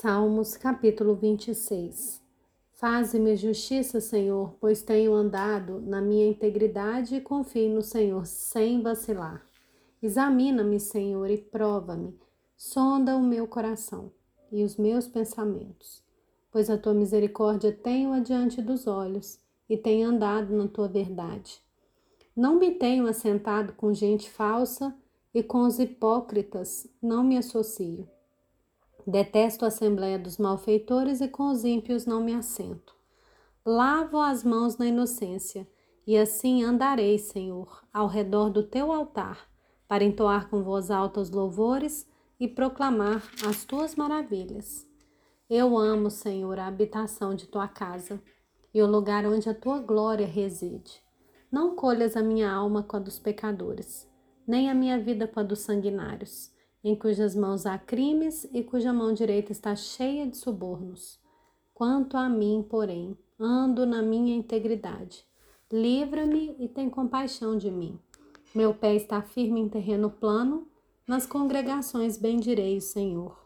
Salmos capítulo 26 Faze-me justiça, Senhor, pois tenho andado na minha integridade e confio no Senhor sem vacilar. Examina-me, Senhor, e prova-me. Sonda o meu coração e os meus pensamentos, pois a tua misericórdia tenho adiante dos olhos e tenho andado na tua verdade. Não me tenho assentado com gente falsa e com os hipócritas não me associo. Detesto a assembléia dos malfeitores e com os ímpios não me assento. Lavo as mãos na inocência, e assim andarei, Senhor, ao redor do teu altar, para entoar com voz alta os louvores e proclamar as tuas maravilhas. Eu amo, Senhor, a habitação de tua casa e o lugar onde a tua glória reside. Não colhas a minha alma com a dos pecadores, nem a minha vida com a dos sanguinários em cujas mãos há crimes e cuja mão direita está cheia de subornos. Quanto a mim, porém, ando na minha integridade. Livra-me e tem compaixão de mim. Meu pé está firme em terreno plano, nas congregações bendirei o Senhor.